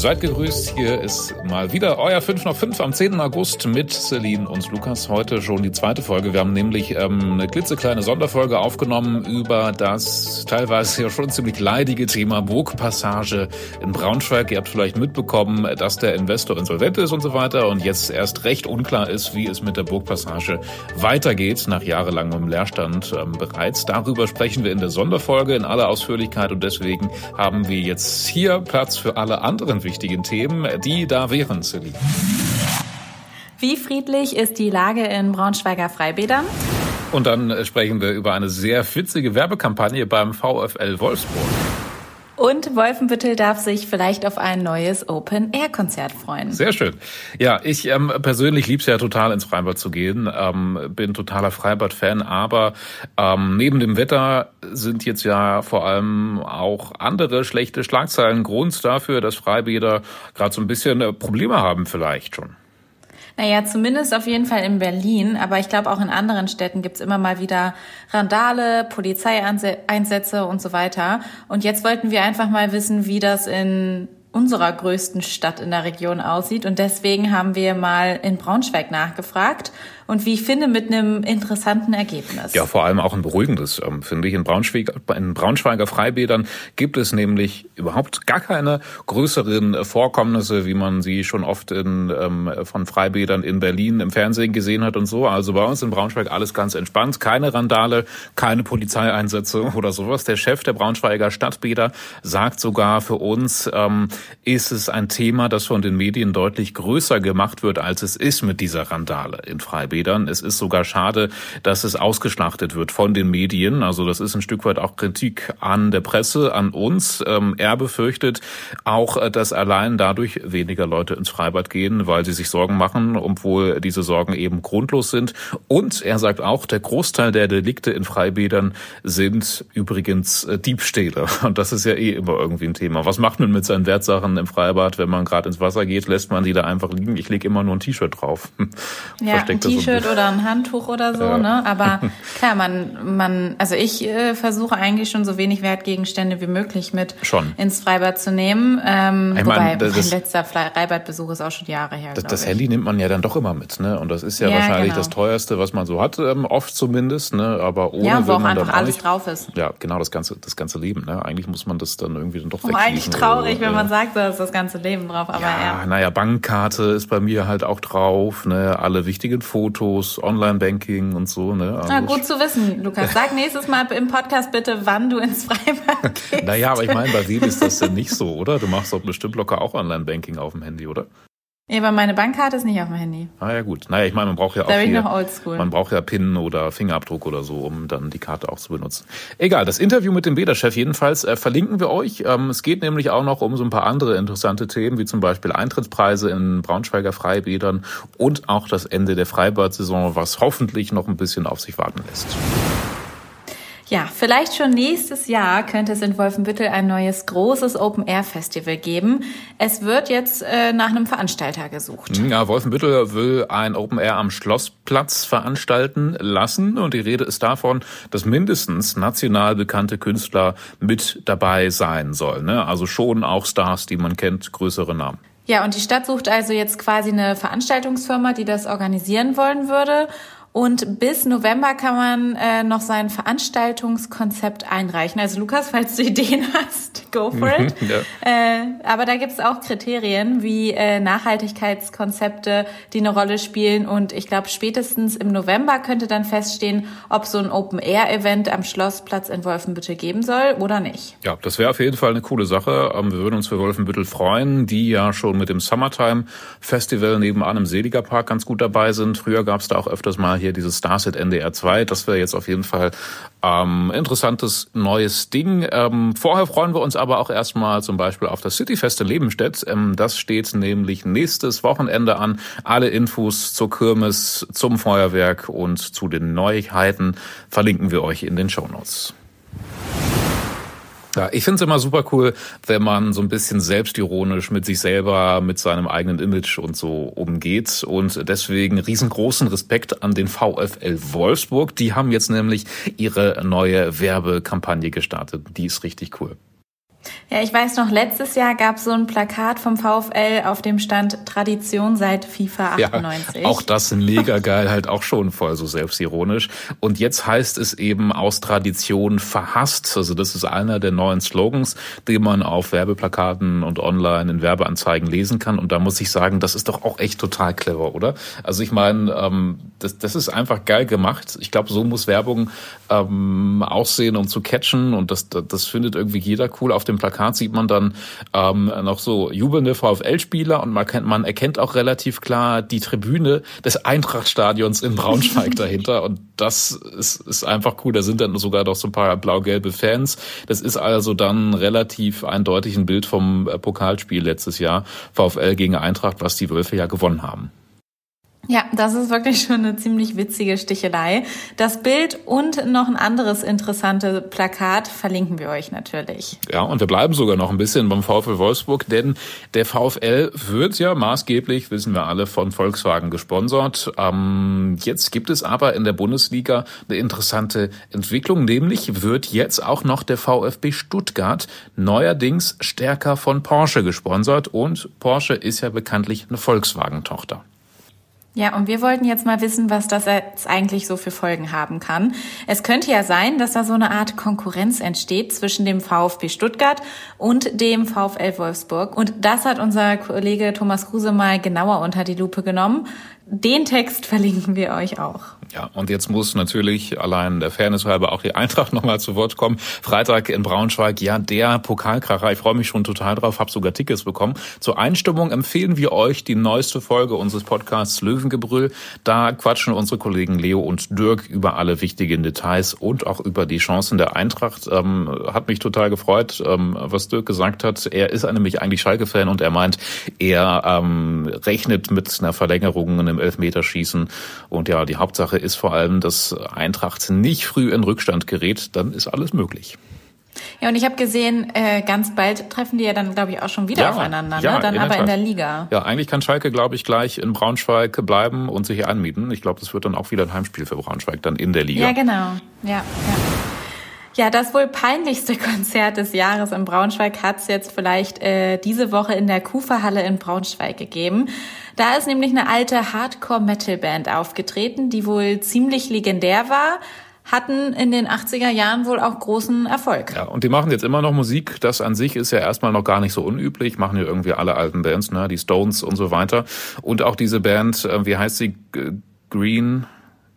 Seid gegrüßt, hier ist mal wieder euer 5 nach 5 am 10. August mit Celine und Lukas. Heute schon die zweite Folge. Wir haben nämlich ähm, eine klitzekleine Sonderfolge aufgenommen über das teilweise ja schon ziemlich leidige Thema Burgpassage in Braunschweig. Ihr habt vielleicht mitbekommen, dass der Investor insolvent ist und so weiter und jetzt erst recht unklar ist, wie es mit der Burgpassage weitergeht nach jahrelangem Leerstand ähm, bereits. Darüber sprechen wir in der Sonderfolge in aller Ausführlichkeit und deswegen haben wir jetzt hier Platz für alle anderen wichtigen Themen, die da wären, Celine. Wie friedlich ist die Lage in Braunschweiger Freibädern? Und dann äh, sprechen wir über eine sehr witzige Werbekampagne beim VfL Wolfsburg. Und Wolfenbüttel darf sich vielleicht auf ein neues Open-Air-Konzert freuen. Sehr schön. Ja, ich ähm, persönlich lieb's ja total ins Freibad zu gehen, ähm, bin totaler Freibad-Fan, aber ähm, neben dem Wetter sind jetzt ja vor allem auch andere schlechte Schlagzeilen Grund dafür, dass Freibäder gerade so ein bisschen äh, Probleme haben vielleicht schon. Naja, zumindest auf jeden Fall in Berlin, aber ich glaube auch in anderen Städten gibt's immer mal wieder Randale, Polizeieinsätze und so weiter. Und jetzt wollten wir einfach mal wissen, wie das in unserer größten Stadt in der Region aussieht. Und deswegen haben wir mal in Braunschweig nachgefragt und wie ich finde, mit einem interessanten Ergebnis. Ja, vor allem auch ein beruhigendes, ähm, finde ich. In, Braunschweig, in Braunschweiger Freibädern gibt es nämlich überhaupt gar keine größeren Vorkommnisse, wie man sie schon oft in, ähm, von Freibädern in Berlin im Fernsehen gesehen hat und so. Also bei uns in Braunschweig alles ganz entspannt. Keine Randale, keine Polizeieinsätze oder sowas. Der Chef der Braunschweiger Stadtbäder sagt sogar für uns, ähm, ist es ein Thema, das von den Medien deutlich größer gemacht wird, als es ist mit dieser Randale in Freibädern. Rädern. Es ist sogar schade, dass es ausgeschlachtet wird von den Medien. Also das ist ein Stück weit auch Kritik an der Presse, an uns. Er befürchtet auch, dass allein dadurch weniger Leute ins Freibad gehen, weil sie sich Sorgen machen, obwohl diese Sorgen eben grundlos sind. Und er sagt auch, der Großteil der Delikte in Freibädern sind übrigens äh, Diebstähle. Und das ist ja eh immer irgendwie ein Thema. Was macht man mit seinen Wertsachen im Freibad, wenn man gerade ins Wasser geht? Lässt man die da einfach liegen? Ich lege immer nur ein T-Shirt drauf. Ja, ein T-Shirt T-Shirt oder ein Handtuch oder so, ja. ne? Aber klar, man, man, also ich äh, versuche eigentlich schon so wenig Wertgegenstände wie möglich mit schon. ins Freibad zu nehmen. Ähm, ich wobei, mein, mein letzter Freibadbesuch ist auch schon Jahre her. Das, das Handy nimmt man ja dann doch immer mit, ne? Und das ist ja, ja wahrscheinlich genau. das teuerste, was man so hat, ähm, oft zumindest, ne? Aber ohne ja, wo auch einfach alles nicht, drauf ist. Ja, genau, das ganze, das ganze Leben, ne? Eigentlich muss man das dann irgendwie dann doch oh, Eigentlich traurig, so, wenn man sagt, da ist das ganze Leben drauf, aber ja. ja. Naja, Bankkarte ist bei mir halt auch drauf, ne? Alle wichtigen Fotos, online Online-Banking und so. Ne? Also Na, gut zu wissen, Lukas. Sag nächstes Mal im Podcast bitte, wann du ins Freibad gehst. Naja, aber ich meine, bei wem ist das denn nicht so, oder? Du machst doch bestimmt locker auch Online-Banking auf dem Handy, oder? Ja, aber meine Bankkarte ist nicht auf dem Handy. Ah ja gut. Naja, ich meine, man braucht ja auch da bin ich noch oldschool. man braucht ja PIN oder Fingerabdruck oder so, um dann die Karte auch zu benutzen. Egal, das Interview mit dem Bäderchef jedenfalls äh, verlinken wir euch. Ähm, es geht nämlich auch noch um so ein paar andere interessante Themen, wie zum Beispiel Eintrittspreise in Braunschweiger Freibädern und auch das Ende der Freibad-Saison, was hoffentlich noch ein bisschen auf sich warten lässt. Ja, vielleicht schon nächstes Jahr könnte es in Wolfenbüttel ein neues großes Open-Air-Festival geben. Es wird jetzt äh, nach einem Veranstalter gesucht. Ja, Wolfenbüttel will ein Open-Air am Schlossplatz veranstalten lassen und die Rede ist davon, dass mindestens national bekannte Künstler mit dabei sein sollen. Ne? Also schon auch Stars, die man kennt, größere Namen. Ja, und die Stadt sucht also jetzt quasi eine Veranstaltungsfirma, die das organisieren wollen würde. Und bis November kann man äh, noch sein Veranstaltungskonzept einreichen. Also Lukas, falls du Ideen hast, go for it. ja. äh, aber da gibt es auch Kriterien wie äh, Nachhaltigkeitskonzepte, die eine Rolle spielen. Und ich glaube, spätestens im November könnte dann feststehen, ob so ein Open-Air-Event am Schlossplatz in Wolfenbüttel geben soll oder nicht. Ja, das wäre auf jeden Fall eine coole Sache. Ähm, wir würden uns für Wolfenbüttel freuen, die ja schon mit dem Summertime Festival nebenan im Seliger Park ganz gut dabei sind. Früher gab es da auch öfters mal hier dieses Starset NDR 2. Das wäre jetzt auf jeden Fall ähm, interessantes neues Ding. Ähm, vorher freuen wir uns aber auch erstmal zum Beispiel auf das Cityfest in Lebenstedt. Ähm, das steht nämlich nächstes Wochenende an. Alle Infos zur Kirmes, zum Feuerwerk und zu den Neuigkeiten verlinken wir euch in den Show Notes. Ja, ich finde es immer super cool, wenn man so ein bisschen selbstironisch mit sich selber, mit seinem eigenen Image und so umgeht. Und deswegen riesengroßen Respekt an den VfL Wolfsburg. Die haben jetzt nämlich ihre neue Werbekampagne gestartet. Die ist richtig cool. Ja, ich weiß noch, letztes Jahr gab es so ein Plakat vom VfL auf dem Stand Tradition seit FIFA 98. Ja, auch das mega geil, halt auch schon voll so selbstironisch. Und jetzt heißt es eben aus Tradition verhasst. Also das ist einer der neuen Slogans, den man auf Werbeplakaten und online in Werbeanzeigen lesen kann. Und da muss ich sagen, das ist doch auch echt total clever, oder? Also ich meine, ähm, das, das ist einfach geil gemacht. Ich glaube, so muss Werbung ähm, aussehen, um zu catchen. Und das, das findet irgendwie jeder cool auf dem Plakat Plakat sieht man dann ähm, noch so jubelnde VfL-Spieler und man, kennt, man erkennt auch relativ klar die Tribüne des Eintrachtstadions in Braunschweig dahinter und das ist, ist einfach cool. Da sind dann sogar noch so ein paar blau-gelbe Fans. Das ist also dann relativ eindeutig ein Bild vom äh, Pokalspiel letztes Jahr VfL gegen Eintracht, was die Wölfe ja gewonnen haben. Ja, das ist wirklich schon eine ziemlich witzige Stichelei. Das Bild und noch ein anderes interessantes Plakat verlinken wir euch natürlich. Ja, und wir bleiben sogar noch ein bisschen beim VfL Wolfsburg, denn der VfL wird ja maßgeblich, wissen wir alle, von Volkswagen gesponsert. Ähm, jetzt gibt es aber in der Bundesliga eine interessante Entwicklung, nämlich wird jetzt auch noch der VfB Stuttgart neuerdings stärker von Porsche gesponsert und Porsche ist ja bekanntlich eine Volkswagen-Tochter. Ja, und wir wollten jetzt mal wissen, was das jetzt eigentlich so für Folgen haben kann. Es könnte ja sein, dass da so eine Art Konkurrenz entsteht zwischen dem VfB Stuttgart und dem VfL Wolfsburg. Und das hat unser Kollege Thomas Kruse mal genauer unter die Lupe genommen. Den Text verlinken wir euch auch. Ja, und jetzt muss natürlich allein der Fairness halber auch die Eintracht nochmal zu Wort kommen. Freitag in Braunschweig, ja, der Pokalkracher. Ich freue mich schon total drauf, habe sogar Tickets bekommen. Zur Einstimmung empfehlen wir euch die neueste Folge unseres Podcasts Löwengebrüll. Da quatschen unsere Kollegen Leo und Dirk über alle wichtigen Details und auch über die Chancen der Eintracht. Ähm, hat mich total gefreut, ähm, was Dirk gesagt hat. Er ist nämlich eigentlich Schalke-Fan und er meint, er ähm, rechnet mit einer Verlängerung in einem Elfmeterschießen. Und ja, die Hauptsache ist vor allem, dass Eintracht nicht früh in Rückstand gerät, dann ist alles möglich. Ja, und ich habe gesehen, äh, ganz bald treffen die ja dann, glaube ich, auch schon wieder ja, aufeinander, ne? ja, dann aber in der Liga. Ja, eigentlich kann Schalke, glaube ich, gleich in Braunschweig bleiben und sich anmieten. Ich glaube, das wird dann auch wieder ein Heimspiel für Braunschweig dann in der Liga. Ja, genau. Ja, ja. Ja, das wohl peinlichste Konzert des Jahres in Braunschweig hat es jetzt vielleicht äh, diese Woche in der Kufa-Halle in Braunschweig gegeben. Da ist nämlich eine alte Hardcore-Metal-Band aufgetreten, die wohl ziemlich legendär war hatten in den 80er Jahren wohl auch großen Erfolg. Ja, und die machen jetzt immer noch Musik. Das an sich ist ja erstmal noch gar nicht so unüblich. Machen ja irgendwie alle alten Bands, ne? die Stones und so weiter. Und auch diese Band, äh, wie heißt sie? Green,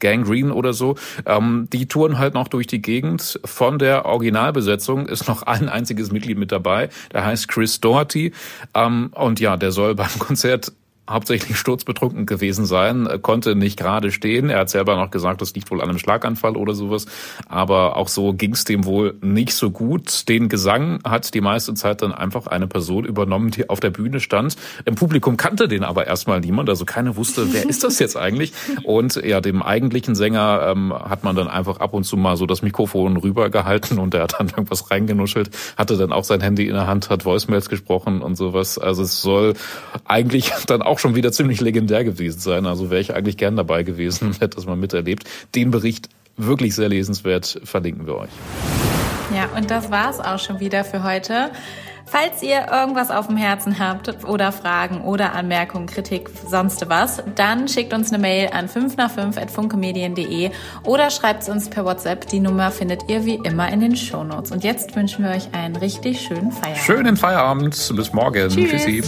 Gangrene oder so, ähm, die touren halt noch durch die Gegend. Von der Originalbesetzung ist noch ein einziges Mitglied mit dabei, der heißt Chris Doherty. Ähm, und ja, der soll beim Konzert hauptsächlich sturzbetrunken gewesen sein, konnte nicht gerade stehen. Er hat selber noch gesagt, das liegt wohl an einem Schlaganfall oder sowas. Aber auch so ging es dem wohl nicht so gut. Den Gesang hat die meiste Zeit dann einfach eine Person übernommen, die auf der Bühne stand. Im Publikum kannte den aber erstmal niemand, also keiner wusste, wer ist das jetzt eigentlich. Und ja, dem eigentlichen Sänger ähm, hat man dann einfach ab und zu mal so das Mikrofon rübergehalten und der hat dann irgendwas reingenuschelt, hatte dann auch sein Handy in der Hand, hat Voicemails gesprochen und sowas. Also es soll eigentlich dann auch auch schon wieder ziemlich legendär gewesen sein. Also wäre ich eigentlich gern dabei gewesen und hätte das mal miterlebt. Den Bericht wirklich sehr lesenswert verlinken wir euch. Ja, und das war's auch schon wieder für heute. Falls ihr irgendwas auf dem Herzen habt oder Fragen oder Anmerkungen, Kritik, sonst was, dann schickt uns eine Mail an 5 nach 5 at funkemedien.de oder schreibt uns per WhatsApp. Die Nummer findet ihr wie immer in den Shownotes. Und jetzt wünschen wir euch einen richtig schönen Feierabend. Schönen Feierabend. Bis morgen. Tschüss. Tschüssi.